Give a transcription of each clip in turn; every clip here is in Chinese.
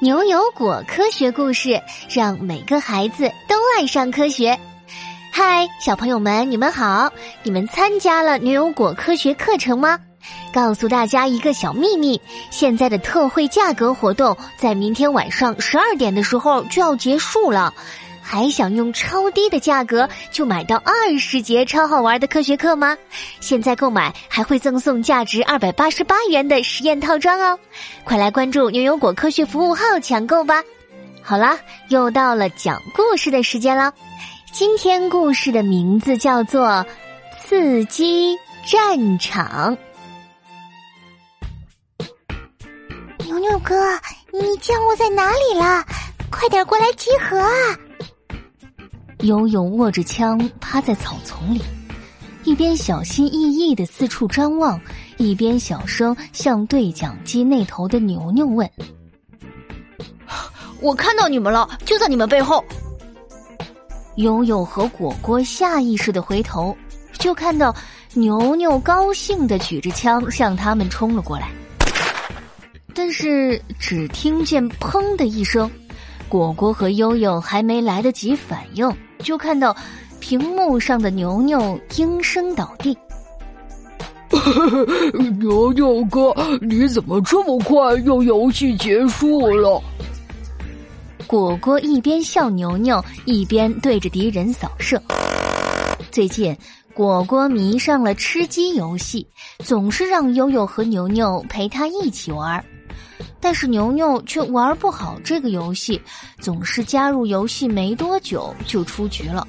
牛油果科学故事，让每个孩子都爱上科学。嗨，小朋友们，你们好！你们参加了牛油果科学课程吗？告诉大家一个小秘密：现在的特惠价格活动在明天晚上十二点的时候就要结束了。还想用超低的价格就买到二十节超好玩的科学课吗？现在购买还会赠送价值二百八十八元的实验套装哦！快来关注牛油果科学服务号抢购吧！好啦，又到了讲故事的时间了。今天故事的名字叫做《刺激战场》。牛牛哥，你降落在哪里了？快点过来集合啊！悠悠握着枪趴在草丛里，一边小心翼翼的四处张望，一边小声向对讲机那头的牛牛问：“我看到你们了，就在你们背后。”悠悠和果果下意识的回头，就看到牛牛高兴的举着枪向他们冲了过来。但是只听见“砰”的一声，果果和悠悠还没来得及反应。就看到屏幕上的牛牛应声倒地。牛牛哥，你怎么这么快又游戏结束了？果果一边笑牛牛，一边对着敌人扫射。最近，果果迷上了吃鸡游戏，总是让悠悠和牛牛陪他一起玩。但是牛牛却玩不好这个游戏，总是加入游戏没多久就出局了。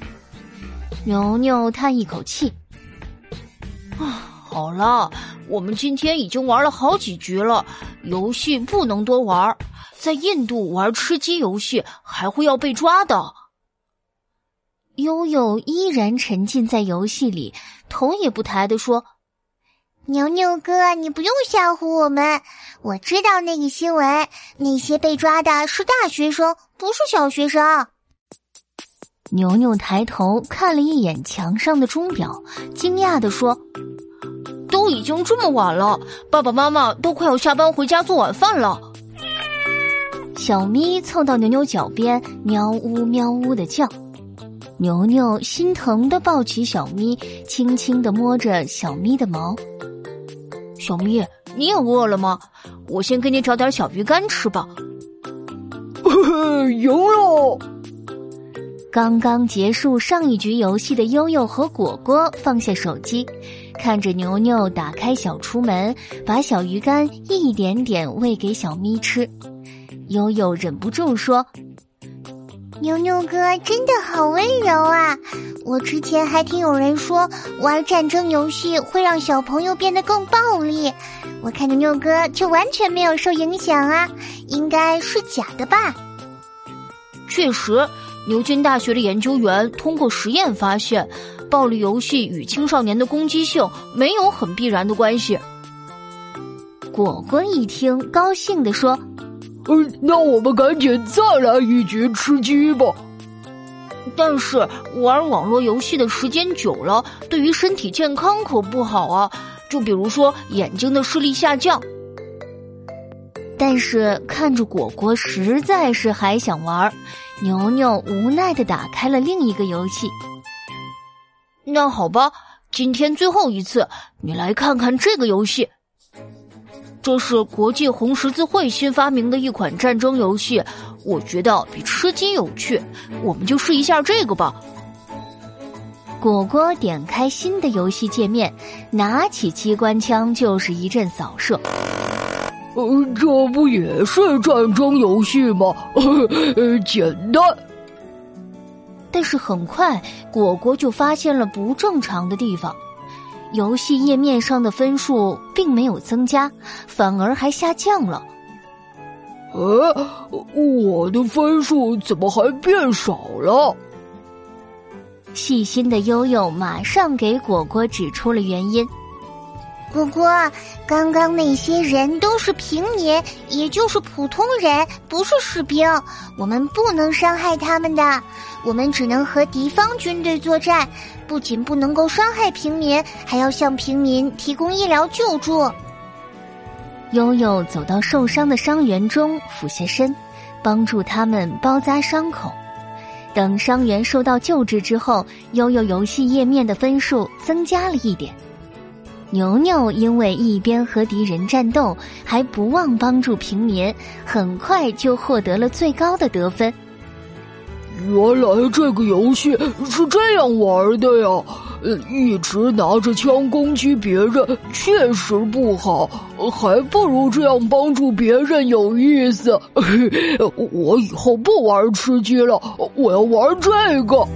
牛牛叹一口气：“啊，好了，我们今天已经玩了好几局了，游戏不能多玩，在印度玩吃鸡游戏还会要被抓的。”悠悠依然沉浸在游戏里，头也不抬的说。牛牛哥，你不用吓唬我们。我知道那个新闻，那些被抓的是大学生，不是小学生。牛牛抬头看了一眼墙上的钟表，惊讶的说：“都已经这么晚了，爸爸妈妈都快要下班回家做晚饭了。”小咪凑到牛牛脚边，喵呜喵呜的叫。牛牛心疼的抱起小咪，轻轻的摸着小咪的毛。小咪，你也饿了吗？我先给你找点小鱼干吃吧。赢了！刚刚结束上一局游戏的悠悠和果果放下手机，看着牛牛打开小厨门，把小鱼干一点点喂给小咪吃。悠悠忍不住说。牛牛哥真的好温柔啊！我之前还听有人说玩战争游戏会让小朋友变得更暴力，我看牛牛哥就完全没有受影响啊，应该是假的吧？确实，牛津大学的研究员通过实验发现，暴力游戏与青少年的攻击性没有很必然的关系。果果一听，高兴地说。嗯，那我们赶紧再来一局吃鸡吧。但是玩网络游戏的时间久了，对于身体健康可不好啊。就比如说眼睛的视力下降。但是看着果果实在是还想玩，牛牛无奈的打开了另一个游戏。那好吧，今天最后一次，你来看看这个游戏。这是国际红十字会新发明的一款战争游戏，我觉得比吃鸡有趣，我们就试一下这个吧。果果点开新的游戏界面，拿起机关枪就是一阵扫射。呃，这不也是战争游戏吗？呃，简单。但是很快，果果就发现了不正常的地方。游戏页面上的分数并没有增加，反而还下降了。呃，我的分数怎么还变少了？细心的悠悠马上给果果指出了原因。果果，刚刚那些人都是平民，也就是普通人，不是士兵，我们不能伤害他们的。我们只能和敌方军队作战，不仅不能够伤害平民，还要向平民提供医疗救助。悠悠走到受伤的伤员中，俯下身，帮助他们包扎伤口。等伤员受到救治之后，悠悠游戏页面的分数增加了一点。牛牛因为一边和敌人战斗，还不忘帮助平民，很快就获得了最高的得分。原来这个游戏是这样玩的呀！呃，一直拿着枪攻击别人确实不好，还不如这样帮助别人有意思。我以后不玩吃鸡了，我要玩这个。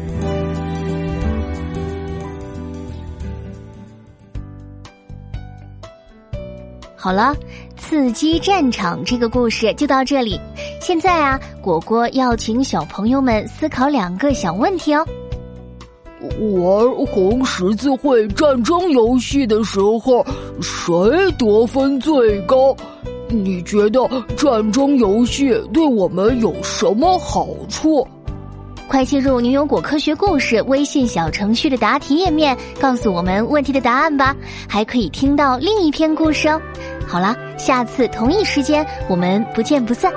好了，刺激战场这个故事就到这里。现在啊，果果要请小朋友们思考两个小问题哦。玩红十字会战争游戏的时候，谁得分最高？你觉得战争游戏对我们有什么好处？快进入牛油果科学故事微信小程序的答题页面，告诉我们问题的答案吧！还可以听到另一篇故事哦。好了，下次同一时间我们不见不散。